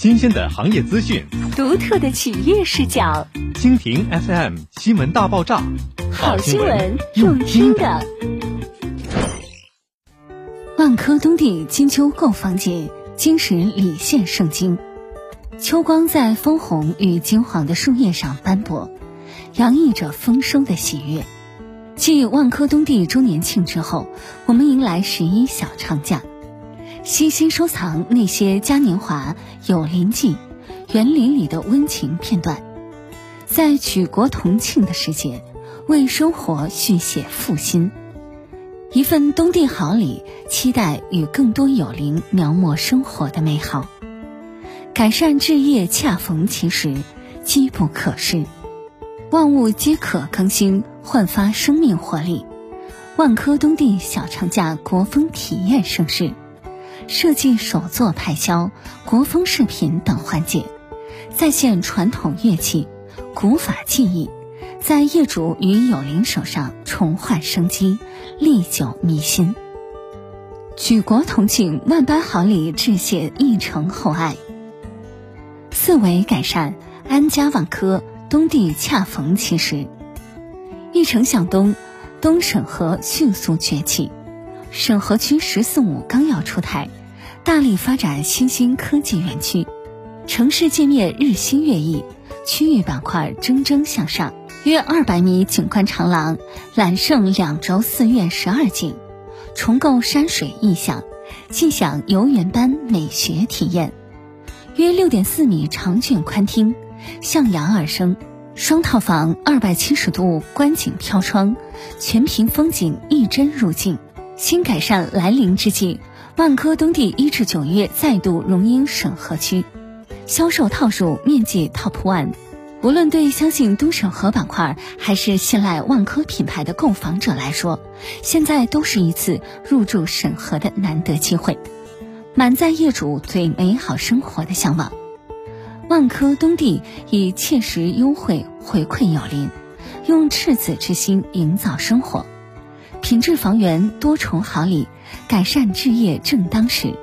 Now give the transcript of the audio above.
新鲜的行业资讯，独特的企业视角。蜻蜓 FM 新闻大爆炸，好新闻用听的。万科东地金秋购房节，金石礼献圣经。秋光在枫红与金黄的树叶上斑驳，洋溢着丰收的喜悦。继万科东地周年庆之后，我们迎来十一小长假。悉心收藏那些嘉年华、有林记、园林里的温情片段，在举国同庆的时节，为生活续写复兴。一份东地好礼，期待与更多有灵描摹生活的美好。改善置业恰逢其时，机不可失。万物皆可更新，焕发生命活力。万科东地小长假国风体验盛世。设计手作派销、国风饰品等环节，再现传统乐器、古法技艺，在业主与友邻手上重焕生机，历久弥新。举国同庆，万般好礼致谢一城厚爱。四维改善，安家万科东地恰逢其时。一城向东，东审核迅速崛起。审核区“十四五”纲要出台。大力发展新兴科技园区，城市界面日新月异，区域板块蒸蒸向上。约二百米景观长廊揽胜两轴寺院十二景，重构山水意象，尽享游园般美学体验。约六点四米长卷宽厅，向阳而生，双套房二百七十度观景飘窗，全屏风景一帧入镜。新改善来临之际。万科东地一至九月再度荣膺审核区，销售套数面积 top one。无论对相信都审核板块，还是信赖万科品牌的购房者来说，现在都是一次入驻审核的难得机会，满载业主对美好生活的向往。万科东地以切实优惠回馈友邻，用赤子之心营造生活。品质房源多重好礼，改善置业正当时。